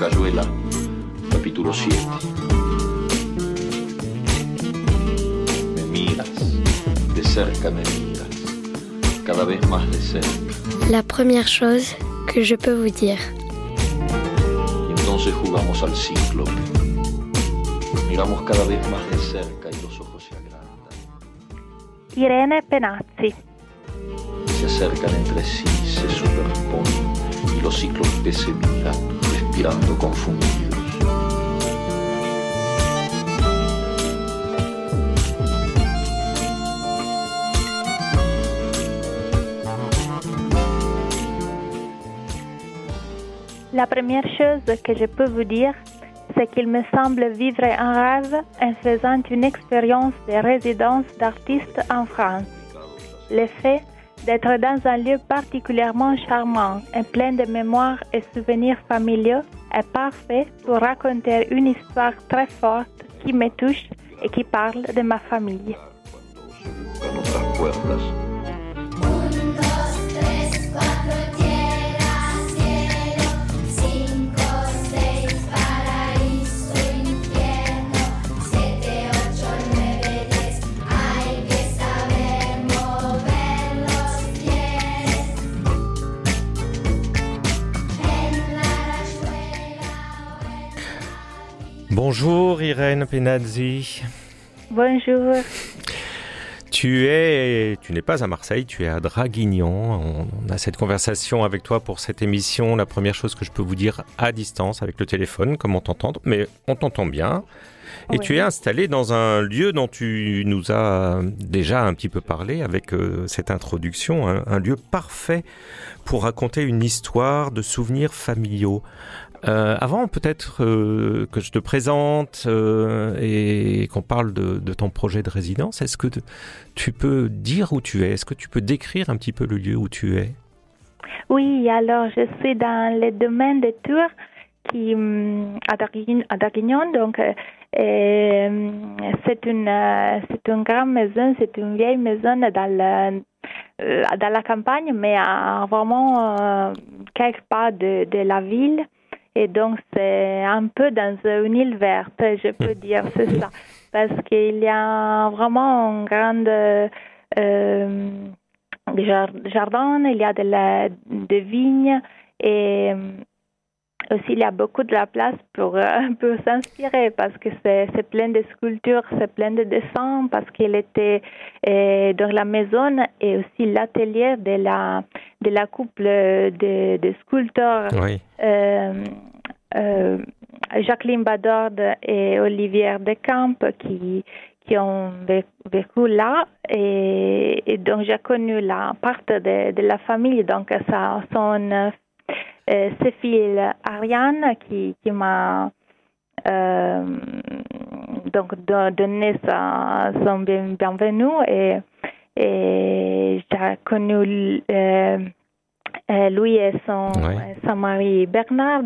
Cayuela, capítulo 7. Me miras, de cerca me miras, cada vez más de cerca. La première chose que je peux vous dire. Y entonces jugamos al cíclope. Miramos cada vez más de cerca y los ojos se agrandan. Irene Penazzi. Se acercan entre sí, se superponen y los cíclopes se miran, La première chose que je peux vous dire, c'est qu'il me semble vivre un rêve en faisant une expérience de résidence d'artiste en France. Le fait d'être dans un lieu particulièrement charmant et plein de mémoires et souvenirs familiaux est parfait pour raconter une histoire très forte qui me touche et qui parle de ma famille. Bonjour Irène Penazzi. Bonjour. Tu es, tu n'es pas à Marseille, tu es à Draguignan. On, on a cette conversation avec toi pour cette émission. La première chose que je peux vous dire à distance avec le téléphone, comme on t'entend, mais on t'entend bien. Et tu es installé dans un lieu dont tu nous as déjà un petit peu parlé avec euh, cette introduction, un, un lieu parfait pour raconter une histoire de souvenirs familiaux. Euh, avant peut-être euh, que je te présente euh, et qu'on parle de, ton projet de résidence, est-ce que tu peux dire où tu es? Est-ce que tu peux décrire un petit peu le lieu où tu es? Oui, alors je suis dans le domaine de Tours qui hum, à Darguign- à Darguignon, donc c'est une c'est une grande maison, c'est une vieille maison dans la dans la campagne, mais vraiment quelque part de la ville. Et donc c'est un peu dans une île verte, je peux dire, c'est ça, parce qu'il y a vraiment un grand euh, jar- jardin, il y a de la de vignes et aussi il y a beaucoup de la place pour euh, pour s'inspirer parce que c'est plein de sculptures, c'est plein de dessins parce qu'il était euh, dans la maison et aussi l'atelier de la de la couple de, de sculpteurs Oui. euh, euh, Jacqueline Badord et Olivier Decamp qui, qui ont vé- vécu là. Et, et donc, j'ai connu la part de, de la famille. Donc, ça son euh, filles Ariane qui, qui m'a euh, donc do- donné sa, son bien- bienvenue et, et j'ai connu euh, euh, lui et son, Ouais. son mari Bernard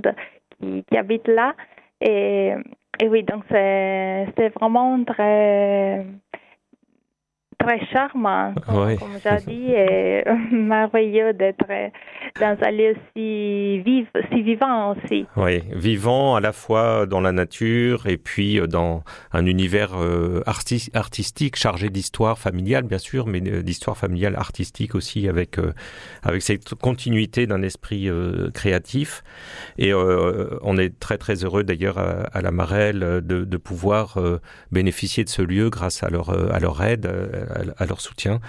qui, qui habitent là. Et, et oui, donc c'est vraiment très, très charmant, comme, comme j'ai dit, et merveilleux d'être dans un lieu si, vive, si vivant aussi. Oui, vivant à la fois dans la nature et puis euh, dans un univers euh, arti- artistique chargé d'histoire familiale, bien sûr, mais euh, d'histoire familiale artistique aussi, avec, euh, avec cette continuité d'un esprit euh, créatif. Et euh, on est très très heureux d'ailleurs à, à la Marelle euh, de, de pouvoir euh, bénéficier de ce lieu grâce à leur, euh, à leur aide, euh, à, leur soutien.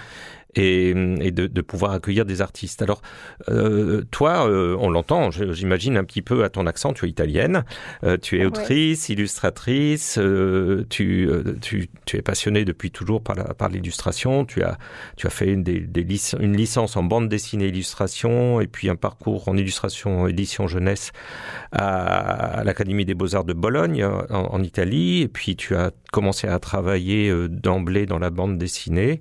Et, et de, de pouvoir accueillir des artistes. Alors, euh, toi, euh, on l'entend, j'imagine un petit peu à ton accent, tu es italienne, euh, tu es Ouais. autrice, illustratrice, tu, tu, tu es passionnée depuis toujours par l'illustration, tu as, tu as fait une, des, des lic- une licence en bande dessinée illustration et puis un parcours en illustration édition jeunesse à, à l'Académie des Beaux-Arts de Bologne en, en Italie et puis tu as commencé à travailler d'emblée dans la bande dessinée.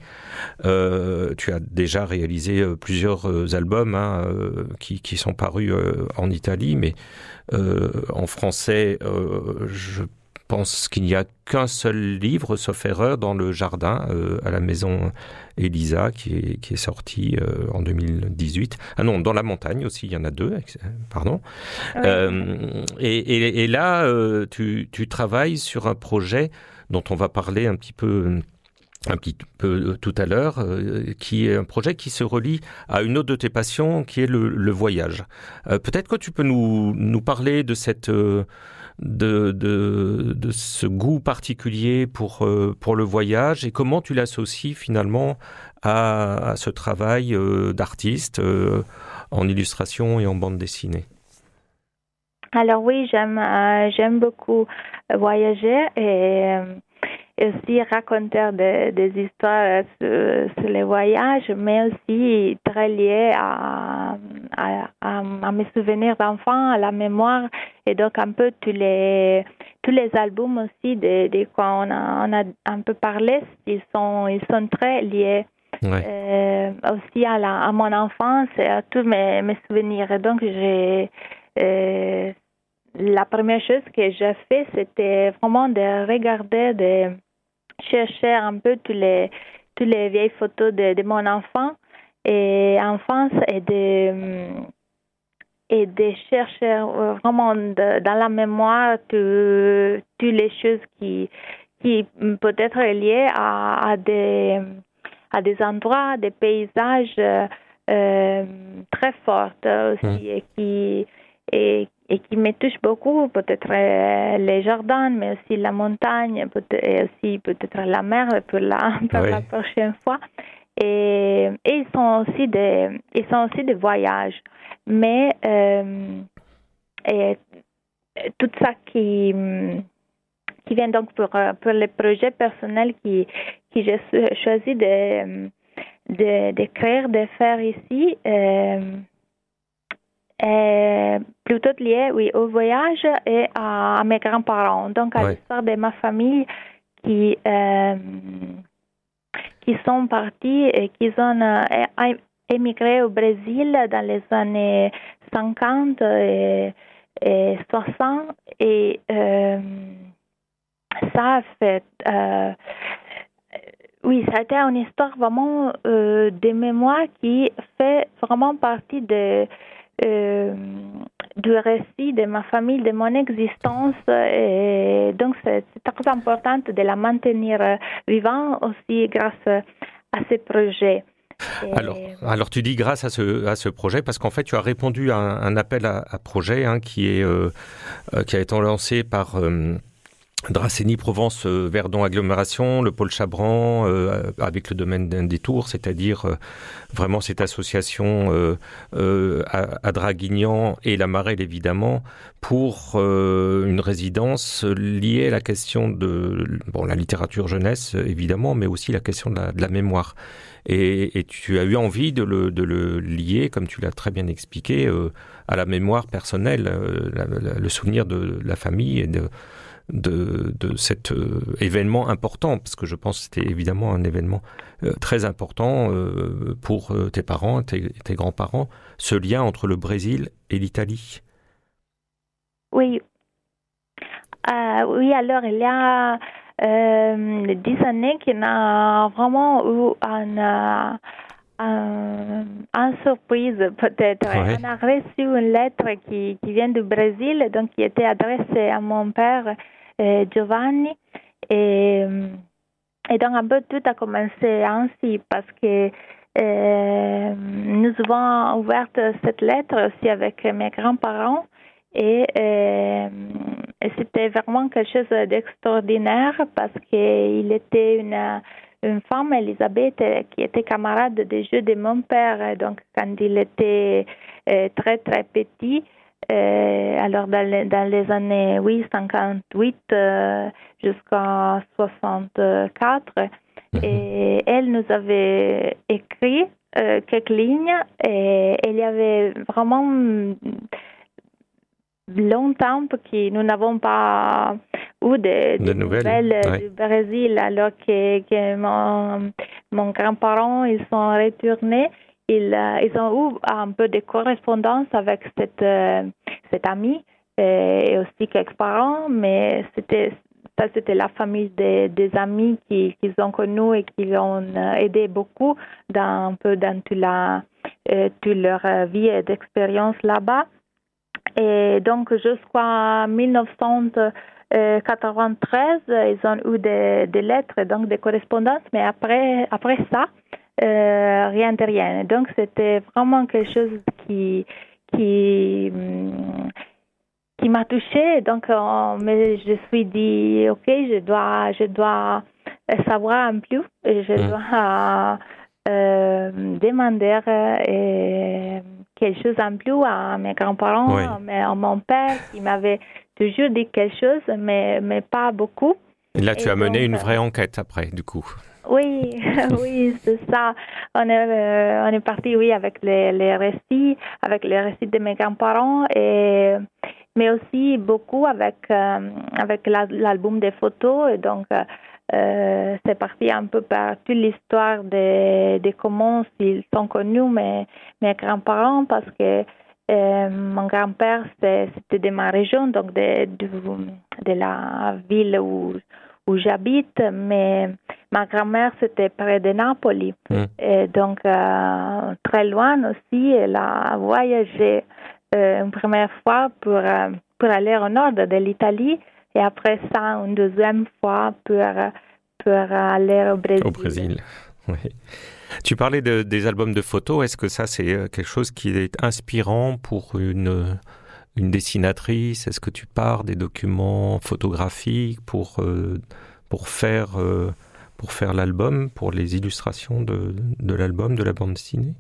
Euh, tu as déjà réalisé euh, plusieurs euh, albums hein, euh, qui, qui sont parus euh, en Italie, mais euh, en français, euh, je pense qu'il n'y a qu'un seul livre, sauf erreur, dans le jardin euh, à la maison Elisa, qui est, qui est sorti euh, en 2018. Ah non, dans la montagne aussi, il y en a deux, pardon. Oui. Euh, et, et- et là, euh, tu, tu travailles sur un projet dont on va parler un petit peu un petit peu euh, tout à l'heure, euh, qui est un projet qui se relie à une autre de tes passions, qui est le, voyage. Euh, Peut-être que tu peux nous, parler de cette de, de, ce goût particulier pour, pour le voyage et comment tu l'associes finalement à, à ce travail d'artiste en illustration et en bande dessinée. Alors oui, j'aime j'aime beaucoup voyager et, et aussi raconter des, des histoires sur, sur les voyages, mais aussi très lié à, à, à, à mes souvenirs d'enfant, à la mémoire et donc un peu tous les tous les albums aussi de, de quoi on a, on a un peu parlé, ils sont ils sont très liés Ouais. euh, aussi à, la, à mon enfance et à tous mes, mes souvenirs. Et donc, j'ai, euh, la première chose que j'ai fait, c'était vraiment de regarder, de chercher un peu tous les, toutes les vieilles photos de, de mon enfant. Et enfance et de, et de chercher vraiment de- dans la mémoire tout- toutes les choses qui, qui peut être liées à, à des à des endroits, des paysages euh, très forts aussi et qui et, et qui me touchent beaucoup, peut-être euh, les jardins, mais aussi la montagne, et aussi peut-être la mer pour la pour Oui. la prochaine fois. Et, et ils sont aussi des ils sont aussi des voyages, mais euh, et, tout ça qui qui vient donc pour, pour les projets personnels qui, qui j'ai cho- choisi de, de, d'écrire, de faire ici, euh, est plutôt lié, oui, au voyage et à, mes grands-parents. Donc, à Ouais. l'histoire de ma famille qui, euh, qui sont partis et qui ont euh, émigré au Brésil dans les années 50 et, et 60 et euh, ça a fait euh, oui, ça a été une histoire vraiment euh, de mémoire qui fait vraiment partie de, euh, du récit de ma famille, de mon existence. Et donc, c'est très important de la maintenir euh, vivant aussi grâce à ces projets. Et- Alors, alors tu dis grâce à ce, à ce projet, parce qu'en fait tu as répondu à un, un appel à, à projet hein, qui, est, euh, euh, qui a été lancé par euh, Dracénie Provence euh, Verdon Agglomération, le pôle Chabran, euh, avec le domaine d'un détour, c'est-à-dire euh, vraiment cette association à, Draguignan et la Marelle évidemment, pour une résidence liée à la question de bon, la littérature jeunesse évidemment, mais aussi la question de la, de mémoire. Et, tu as eu envie de le, de le lier, comme tu l'as très bien expliqué, à la mémoire personnelle, le souvenir de la famille et de, de, de cet euh, événement important, parce que je pense que c'était évidemment un événement euh, très important euh, pour tes parents, tes, tes grands-parents, ce lien entre le Brésil et l'Italie. Oui. Oui, alors il y a dix années qu'il y a vraiment eu un, euh, surprise peut-être. Ouais. On a reçu une lettre qui, qui vient du Brésil, donc qui était adressée à mon père Giovanni. Et, et donc un peu tout a commencé ainsi parce que euh, nous avons ouvert cette lettre aussi avec mes grands-parents et, et c'était vraiment quelque chose d'extraordinaire parce qu'il était une, une femme, Elisabeth, qui était camarade de jeu de mon père. Donc, quand il était euh, très, très petit, euh, alors dans les, dans les années oui, 58 euh, jusqu'à 64, et elle nous avait écrit euh, quelques lignes et il y avait vraiment longtemps que nous n'avons pas eu de, De nouvelles, ouais. du Brésil alors que, que mon, mon grand-parent ils sont retournés ils, euh, ils ont eu un peu de correspondance avec cette, euh, cette amie euh, et aussi quelques parents mais c'était la famille des, amis qui, qui ont connus et qui l'ont aidé beaucoup dans un peu dans toute, leur vie et d'expérience là-bas. Et donc jusqu'en 1993, ils ont eu des, des lettres, donc des correspondances, mais après ça, euh, rien de rien. Donc c'était vraiment quelque chose qui, qui, hum, qui m'a touchée. Donc, euh, mais je suis dit, ok, je dois, je dois savoir un peu, et je Mm. dois euh, demander euh, quelque chose en plus à mes grands-parents, Oui. à mon père qui m'avait toujours dit quelque chose, mais, mais pas beaucoup. Et là, tu Et as mené une vraie enquête après, du coup. Oui, oui, c'est ça. On est, euh, on est parti, oui, avec les, les récits, avec les récits de mes grands-parents, et mais aussi beaucoup avec euh, avec la- l'album des photos. Et donc, euh, c'est parti un peu par toute l'histoire de, de comment ils sont connus mes mes grands-parents, parce que mon grand-père c'était de ma région, donc de de, de la ville où où j'habite, mais ma grand-mère c'était près de Napoli. Mm. Et donc euh, très loin aussi, elle a voyagé euh, une première fois pour euh, pour aller au nord de l'Italie et après ça une deuxième fois pour pour aller au Brésil. Au Brésil. Oui. Tu parlais de- des albums de photos. Est-ce que ça, c'est quelque chose qui est inspirant pour une, une dessinatrice? Est-ce que tu pars des documents photographiques pour, euh, pour faire, euh, pour faire l'album, pour les illustrations de, de l'album, de la bande dessinée?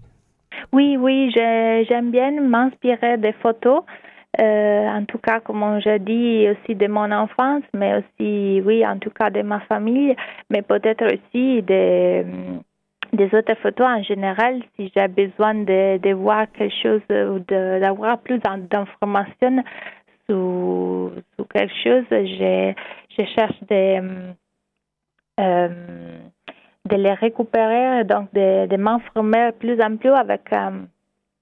Oui, oui, j'aime bien m'inspirer des photos. Euh, en tout cas, comme j'ai dit, aussi de mon enfance, mais aussi, oui, en tout cas de ma famille, mais peut-être aussi des, des autres photos en général, si j'ai besoin de, de voir quelque chose ou d'avoir plus d'in- d'informations sur, sur quelque chose, je, je cherche des, de les récupérer, donc de, de m'informer plus en plus avec, euh,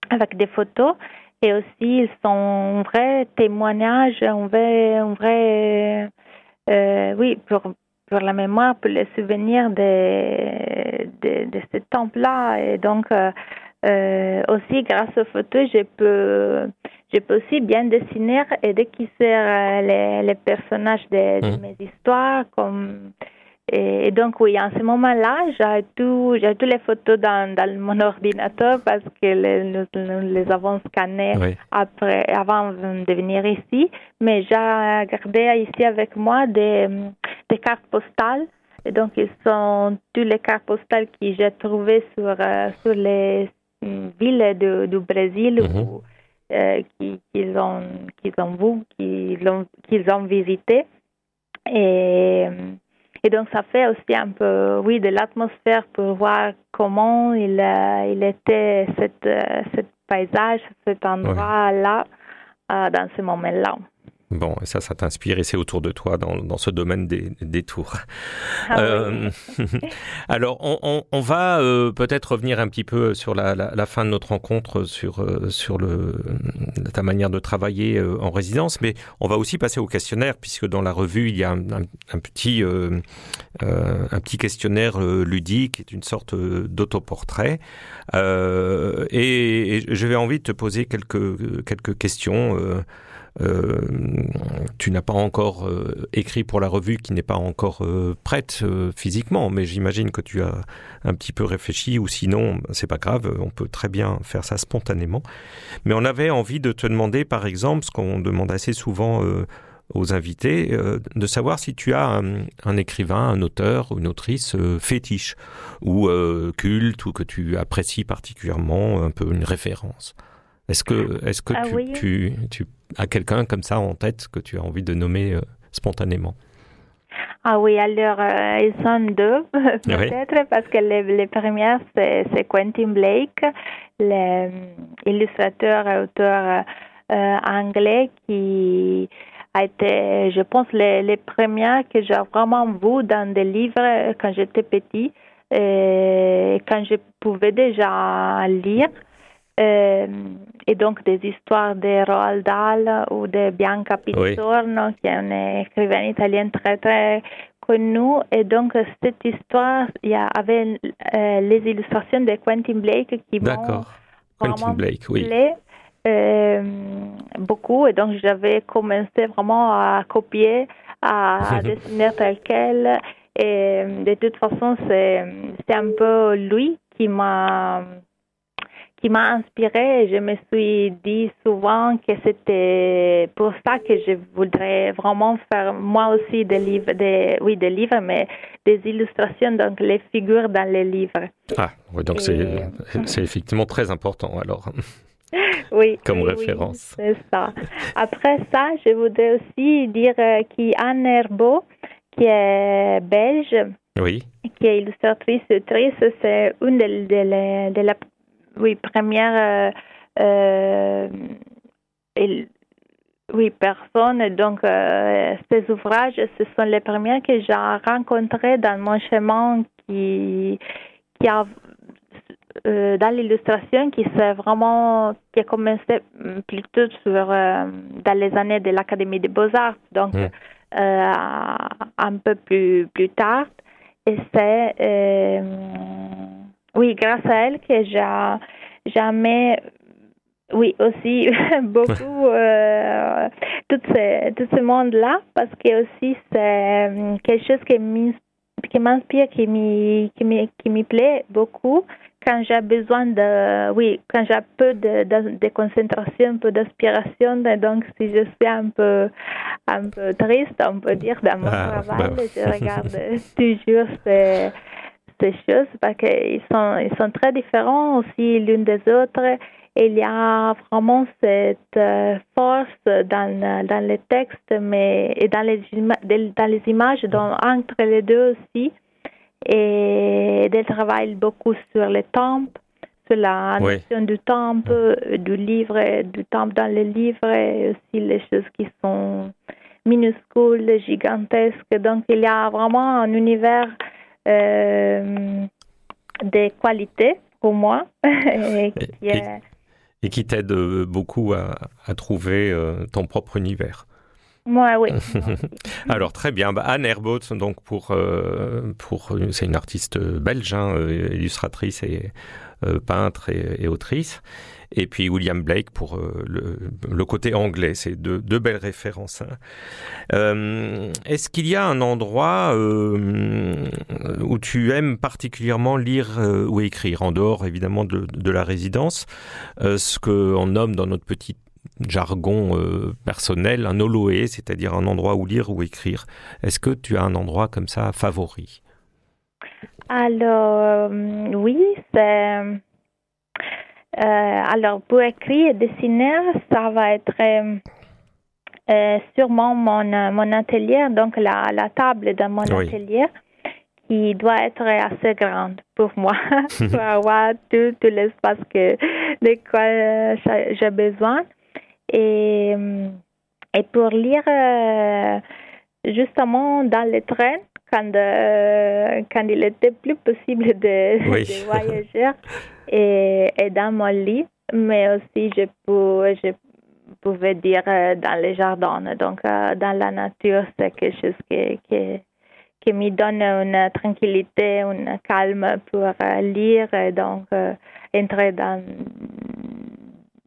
avec des photos. Et aussi, ils sont un vrai témoignage, un vrai, un vrai euh, oui, pour, pour la mémoire, pour le souvenir de, de, de ce temps-là. Et donc, euh, euh, aussi, grâce aux photos, je peux, je peux aussi bien dessiner et déguiser euh, les, les personnages de, de Mhm. mes histoires, comme et, donc, oui, en ce moment-là, j'ai tout, j'ai toutes les photos dans, dans mon ordinateur parce que les, nous, nous les avons scannées Oui. après, avant de venir ici. Mais j'ai gardé ici avec moi des, des cartes postales. Et donc, ils sont toutes les cartes postales que j'ai trouvées sur, euh, sur les mm, villes du Brésil où, euh, qui- qu'ils ont, qu'ils ont vu, qu'ils ont, qu'ils ont visité. Et, et donc, ça fait aussi un peu, oui, de l'atmosphère pour voir comment il, euh, était, cet, euh, cet paysage, cet endroit-là, euh, dans ce moment-là. Bon, et ça, ça t'inspire et c'est autour de toi dans, dans ce domaine des, des tours. Ah oui. Euh, alors, on, on- on va euh, peut-être revenir un petit peu sur la, la- la fin de notre rencontre, sur, euh, sur le, ta manière de travailler euh, en résidence, mais on va aussi passer au questionnaire, puisque dans la revue, il y a un, un- un petit, un petit questionnaire ludique, qui est une sorte d'autoportrait. Et, et j'avais envie de te poser quelques, quelques questions. Euh, tu n'as pas encore euh, écrit pour la revue qui n'est pas encore euh, prête physiquement, mais j'imagine que tu as un petit peu réfléchi ou sinon c'est pas grave, on peut très bien faire ça spontanément. Mais on avait envie de te demander par exemple ce qu'on demande assez souvent aux invités, euh, de savoir si tu as un, un écrivain, un auteur ou une autrice euh, fétiche ou euh, culte ou que tu apprécies particulièrement, un peu une référence. Est-ce que, est-ce que Ah tu, oui. tu, tu as quelqu'un comme ça en tête que tu as envie de nommer euh, spontanément Ah oui, alors euh, ils sont deux peut-être parce que les, les premières c'est, Quentin Blake, l'illustrateur et auteur euh, anglais qui a été, je pense, les, les premières que j'ai vraiment vues dans des livres quand j'étais petit, et quand je pouvais déjà lire. Et donc des histoires de Roald Dahl ou de Bianca Pizzorno, qui est une écrivaine italienne très très connue. Et donc cette histoire, il y avait euh, les illustrations de Quentin Blake qui D'accord. Quentin Blake, oui. euh, beaucoup. Et donc j'avais commencé vraiment à copier, à dessiner tel quel. Et de toute façon, c'est c'est un peu lui qui m'a qui m'a inspiré et je me suis dit souvent que c'était pour ça que je voudrais vraiment faire moi aussi des livres, des, oui des livres, mais des illustrations, donc les figures dans les livres. Ah, oui, donc c'est c'est effectivement très important alors. Oui. Comme oui, référence. Oui, c'est ça. Après ça, je voudrais aussi dire euh, qu'Anne Herbeau, qui est belge, Oui, qui est illustratrice autrice, c'est une de, de, la- de la oui, première euh, euh, oui, personnes. Donc, euh, ces ouvrages, ce sont les premiers que j'ai rencontrés dans mon chemin qui, qui a euh, dans l'illustration qui s'est vraiment qui a commencé mm, plutôt sur euh, dans les années de l'Académie des Beaux-Arts donc Mm. un peu plus plus tard et c'est oui grâce à elle que j'ai jamais oui aussi beaucoup euh, tout ce tout ce monde là parce que aussi c'est euh, quelque chose qui m'ins- qui m'inspire qui m'y qui plaît beaucoup quand j'ai besoin de oui quand j'ai peu de, de, de concentration un peu d'inspiration donc si je suis un peu un peu triste on peut dire dans mon Ah, travail bah. je regarde toujours ces choses parce qu'ils sont ils sont très différents aussi l'une des autres il y a vraiment cette euh, force dans, dans les textes mais, et dans les, dans les images, donc entre les deux aussi. Et elle travaille beaucoup sur les temps, sur la Oui. notion du temps, euh, du livre, du temps dans le livre, et aussi les choses qui sont minuscules, gigantesques. Donc il y a vraiment un univers euh, de qualité pour moi. et qui Et- qui t'aide beaucoup à, à trouver euh, ton propre univers. Moi, oui. Alors très bien, bah, Anne Herbaut, donc pour euh, pour c'est une artiste belge, hein, euh, illustratrice et euh, peintre et, autrice. Et puis William Blake pour euh, le, côté anglais, c'est deux, belles références. hein. Euh, Est-ce qu'il y a un endroit euh, où tu aimes particulièrement lire euh, ou écrire, en dehors évidemment de, de la résidence, euh, ce qu'on nomme dans notre petit jargon euh, personnel un oloé, c'est-à-dire un endroit où lire ou écrire. Est-ce que tu as un endroit comme ça favori? Alors, euh, oui, c'est. euh, alors, pour écrire et dessiner, ça va être sûrement mon, mon atelier, donc la, la table de mon Oui. atelier, qui doit être assez grande pour moi, pour avoir tout, tout l'espace que, de quoi j'ai besoin. Et, euh, et pour lire, euh, justement, dans le train, quand, euh, quand il était plus possible de, Oui. de voyager, et, et dans mon lit, mais aussi je, pou- je pouvais dire dans les jardins. Donc, dans la nature, c'est quelque chose qui, qui, qui me donne une tranquillité, un calme pour lire et donc entrer dans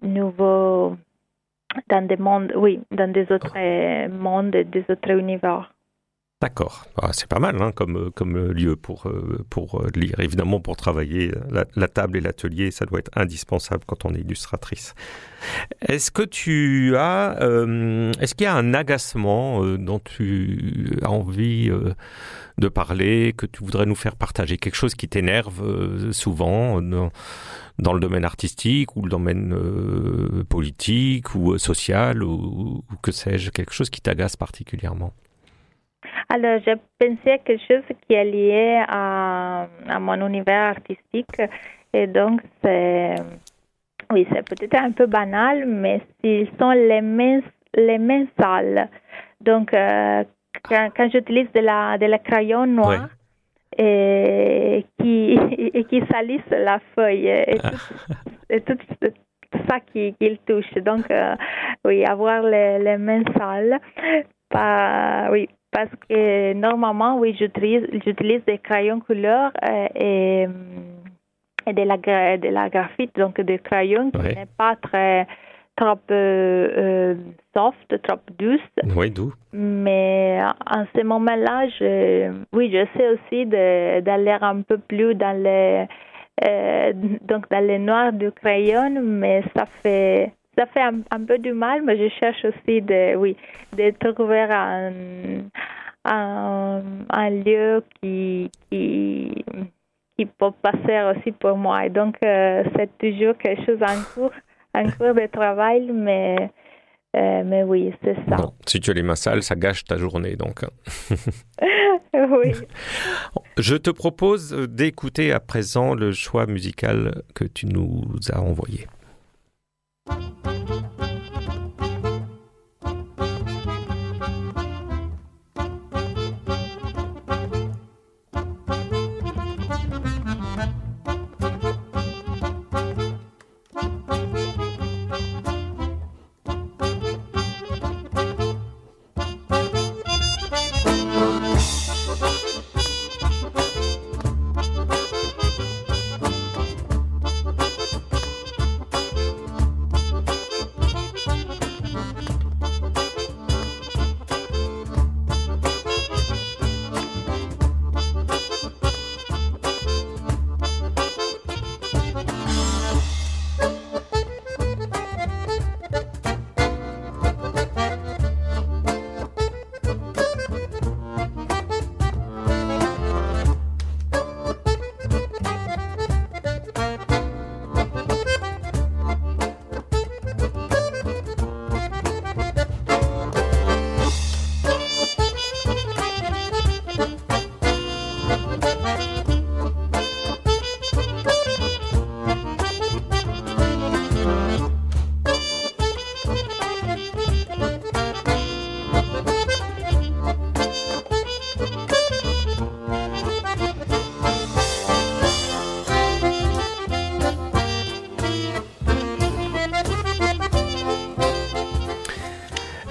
nouveau dans des mondes, oui, dans des autres euh, mondes, des autres univers. D'accord, Ah, c'est pas mal hein, comme, comme lieu pour, euh, pour euh, lire. Évidemment, pour travailler, la, la table et l'atelier, ça doit être indispensable quand on est illustratrice. Est-ce que tu as, euh, est-ce qu'il y a un agacement euh, dont tu as envie euh, de parler, que tu voudrais nous faire partager, quelque chose qui t'énerve euh, souvent dans, le domaine artistique ou le domaine euh, politique ou euh, social ou, ou que sais-je, quelque chose qui t'agace particulièrement? Alors, je pensais à quelque chose qui est lié à, à mon univers artistique. Et donc, c'est, oui, c'est peut-être un peu banal, mais ils sont les mains, les mains sales. Donc, euh, quand, quand j'utilise de la, de la crayon noir, et qui, et qui salissent la feuille. Et tout, et tout, tout ça qui- qu'il touche. Donc, euh, oui, avoir les, les mains sales. Pas, oui, parce que normalement, oui, j'utilise, j'utilise des crayons couleur euh, et, et de, la, de la graphite, donc des crayons qui Ouais. n'est pas très trop euh, soft, trop douce. Oui, d'où Mais en ce moment-là, je, oui, j'essaie aussi de- d'aller un peu plus dans les, euh, donc dans les noirs du crayon, mais ça fait, ça fait un, un peu du mal, mais je cherche aussi de, oui, de trouver un, un, un lieu qui, qui, qui peut passer aussi pour moi. Et donc, euh, c'est toujours quelque chose en cours, en cours de travail, mais, euh, mais oui, c'est ça. Bon, si tu as les mains sales, ça gâche ta journée. Donc, oui. je te propose d'écouter à présent le choix musical que tu nous as envoyé.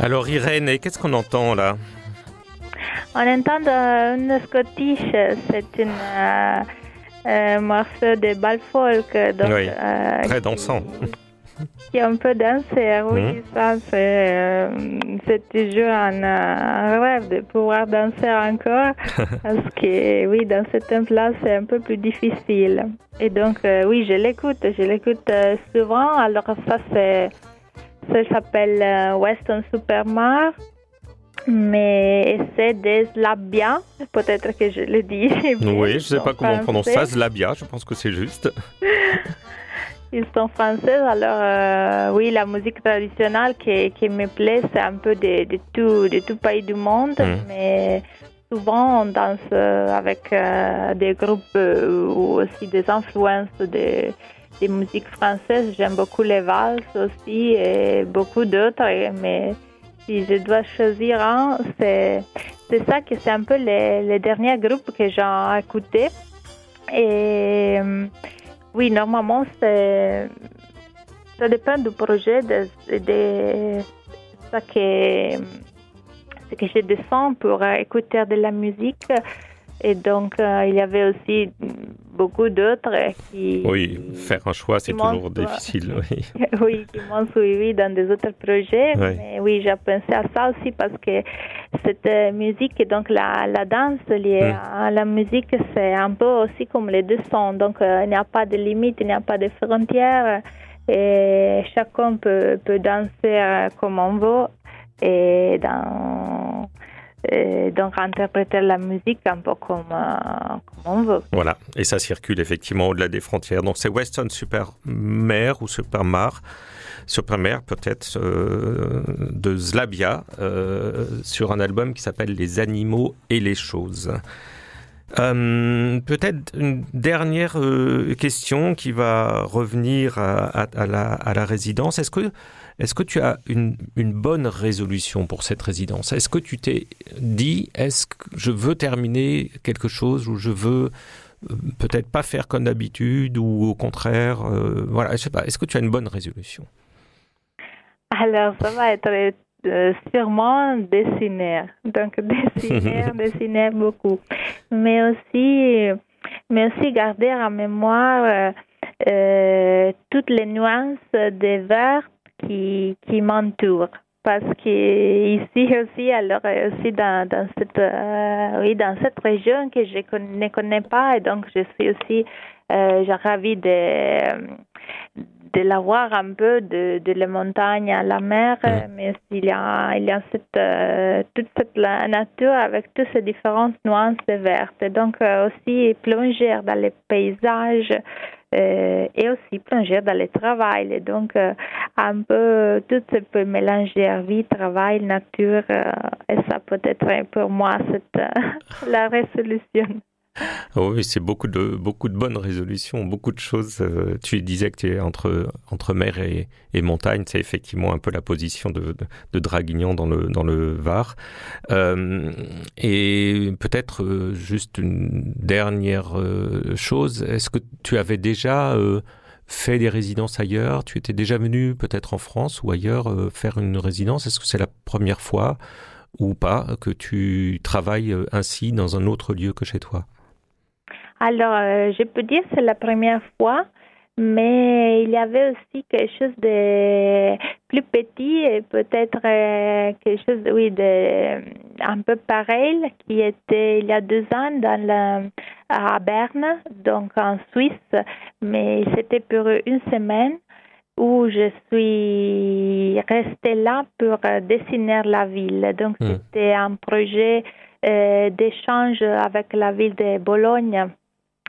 Alors Irène, et qu'est-ce qu'on entend là? On entend une Scottish, c'est une euh, euh, morceau de bal folk. Donc, Oui, euh, Très dansant. Qui est un peu danseur, oui, Mhm. ça c'est toujours un, rêve de pouvoir danser encore parce que oui, dans ce temple-là c'est un peu plus difficile. Et donc oui, je l'écoute, je l'écoute souvent. Alors ça c'est ça s'appelle euh, Western Supermar. Mais c'est des Labia, peut-être que je le dis. Oui, je sais en pas comment on prononce ça. Zlabia, je pense que c'est juste. Ils sont français, alors euh, oui, la musique traditionnelle qui, qui me plaît, c'est un peu de, de, tout, de tout pays du monde, Mhm. mais souvent on danse euh, avec euh, des groupes ou aussi des influences de, des musiques françaises. J'aime beaucoup les valses aussi et beaucoup d'autres, mais si je dois choisir un, c'est c'est ça que c'est un peu les, les derniers groupes que j'ai écoutés. Et euh, oui, normalement, c'est ça dépend du projet, de, de ce que, ce que je descends pour écouter de la musique. Et donc, euh, il y avait aussi beaucoup d'autres qui, Oui, faire un choix, c'est toujours difficile. Oui. oui, qui m'ont suivi dans des autres projets. Ouais. Mais oui, j'ai pensé à ça aussi parce que cette euh, musique et donc la, la danse liée Mm. à la musique, c'est un peu aussi comme les deux sons. Donc, euh, il n'y a pas de limite, il n'y a pas de frontières. Et chacun peut, peut danser euh, comme on veut et dans, donc interpréter la musique un peu comme, euh, comme on veut. Voilà, et ça circule effectivement au-delà des frontières. Donc c'est Western Supermare ou Supermar, Supermare peut-être euh, de Zlabia euh, sur un album qui s'appelle Les animaux et les choses. Peut-être une dernière question qui va revenir à la, à la résidence. Est-ce que, est que tu as une, une bonne résolution pour cette résidence? Est-ce que tu t'es dit, est-ce que je veux terminer quelque chose ou je veux peut-être pas faire comme d'habitude ou au contraire, euh, voilà, je sais pas. Est-ce que tu as une bonne résolution? Alors, ça va être euh, sûrement dessiner. Donc, dessiner, dessiner beaucoup. Mais aussi, mais aussi garder en mémoire euh, euh, toutes les nuances des verts qui, qui m'entourent. Parce que ici aussi, alors euh, aussi dans, dans cette euh, oui dans cette région que je ne connais pas et donc je suis aussi euh, j'ai ravie de de la voir un peu de, de la montagne à la mer, Mm. mais il y a, il y a cette, euh, toute cette la nature avec toutes ces différentes nuances vertes. Et donc euh, aussi plonger dans les paysages et aussi plonger dans le travail. Et donc euh, un peu tout se peut mélanger vie, travail, nature. euh, et ça peut être pour moi cette, euh, la résolution. Oh Oui, c'est beaucoup de, beaucoup bonnes résolutions, beaucoup de choses. Euh, tu disais que tu es entre, mer et, montagne. C'est effectivement un peu la position de, Draguignan dans le, Var. Euh, et peut-être euh, juste une dernière chose. Est-ce que tu avais déjà fait des résidences ailleurs? Tu étais déjà venu peut-être en France ou ailleurs faire une résidence? Est-ce que c'est la première fois ou pas que tu travailles ainsi dans un autre lieu que chez toi? Alors, euh, je peux dire que c'est la première fois, mais il y avait aussi quelque chose de plus petit et peut-être euh, quelque chose, oui, de un peu pareil qui était il y a deux ans dans la, à Berne, donc en Suisse, mais c'était pour une semaine où je suis restée là pour euh, dessiner la ville. Donc, Mm. c'était un projet euh, d'échange avec la ville de Bologne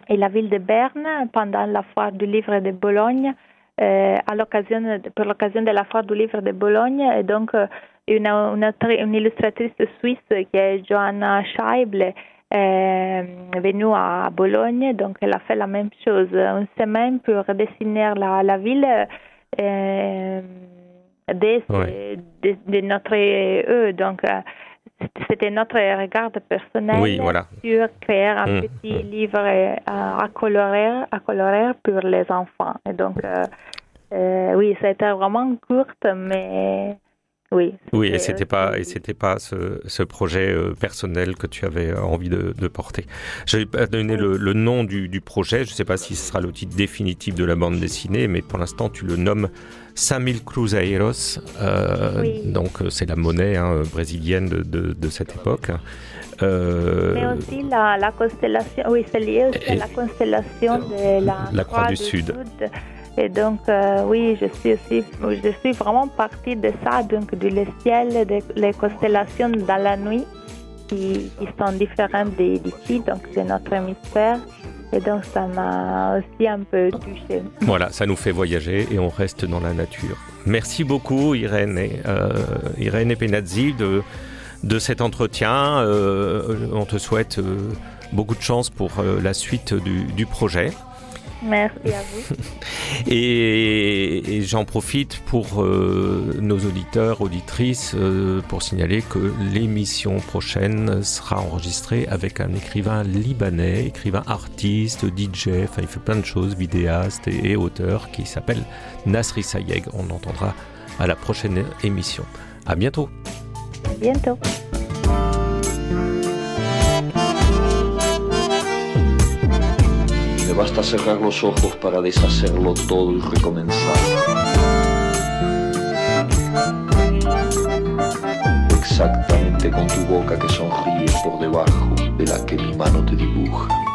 et la ville de Berne pendant la foire du livre de Bologne, euh, à l'occasion pour l'occasion de la foire du livre de Bologne. Et donc, euh, une, une, autre- une illustratrice suisse qui est Johanna Scheible est venue à Bologne, donc elle a fait la même chose, une semaine pour dessiner la, la ville. euh, de, Ouais. de, de notre eux. Donc, euh, c'était notre regard personnel Oui, voilà. sur créer un Mm, petit mm. livre euh, à colorer, à colorer pour les enfants. Et donc, euh, euh, oui, ça a été vraiment courte, mais oui. Oui, et c'était pas aussi- et c'était pas ce, ce projet euh, personnel que tu avais envie de, de porter. Je vais pas donner le, le nom du, du projet. Je sais pas si ce sera le titre définitif de la bande dessinée, mais pour l'instant tu le nommes 5000 Cruzeiros. Euh, Oui. Donc euh, c'est la monnaie hein, brésilienne de, de, de cette époque. Euh, Mais aussi la, la constellation, oui, c'est lié aussi à la constellation de la, La Croix du Sud. Et donc, euh, oui, je suis aussi, je suis vraiment partie de ça, donc du ciel, de, les constellations dans la nuit, qui, qui sont différentes des- d'ici, donc de notre hémisphère. Et donc, ça m'a aussi un peu touchée. Voilà, ça nous fait voyager et on reste dans la nature. Merci beaucoup Irène, et, euh, Irène Epenazzi de, de cet entretien. Euh, on te souhaite beaucoup de chance pour la suite du projet. Merci à vous. Et, et j'en profite pour euh, nos auditeurs, auditrices, euh, pour signaler que l'émission prochaine sera enregistrée avec un écrivain libanais, écrivain artiste, DJ, enfin il fait plein de choses, vidéaste et, et auteur, qui s'appelle Nasri Sayeg. On l'entendra à la prochaine émission. À bientôt. À bientôt. Basta los ojos para deshacerlo todo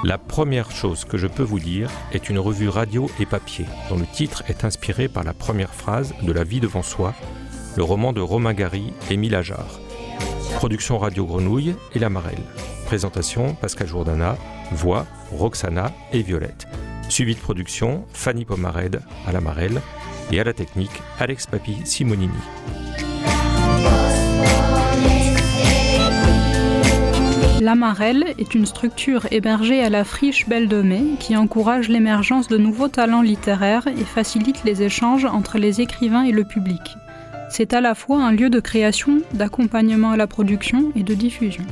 la première chose que je peux vous dire est une revue radio et papier, dont le titre est inspiré par la première phrase de La vie devant soi, le roman de Romain Gary Émile Ajar. Production Radio Grenouille et La Marelle. Présentation Pascal Jourdana, voix Roxana et Violette. Suivi de production Fanny Pomared à La Marelle et à la technique Alex Papi Simonini. L'Amarelle est une structure hébergée à la friche Belle de Mai qui encourage l'émergence de nouveaux talents littéraires et facilite les échanges entre les écrivains et le public. C'est à la fois un lieu de création, d'accompagnement à la production et de diffusion.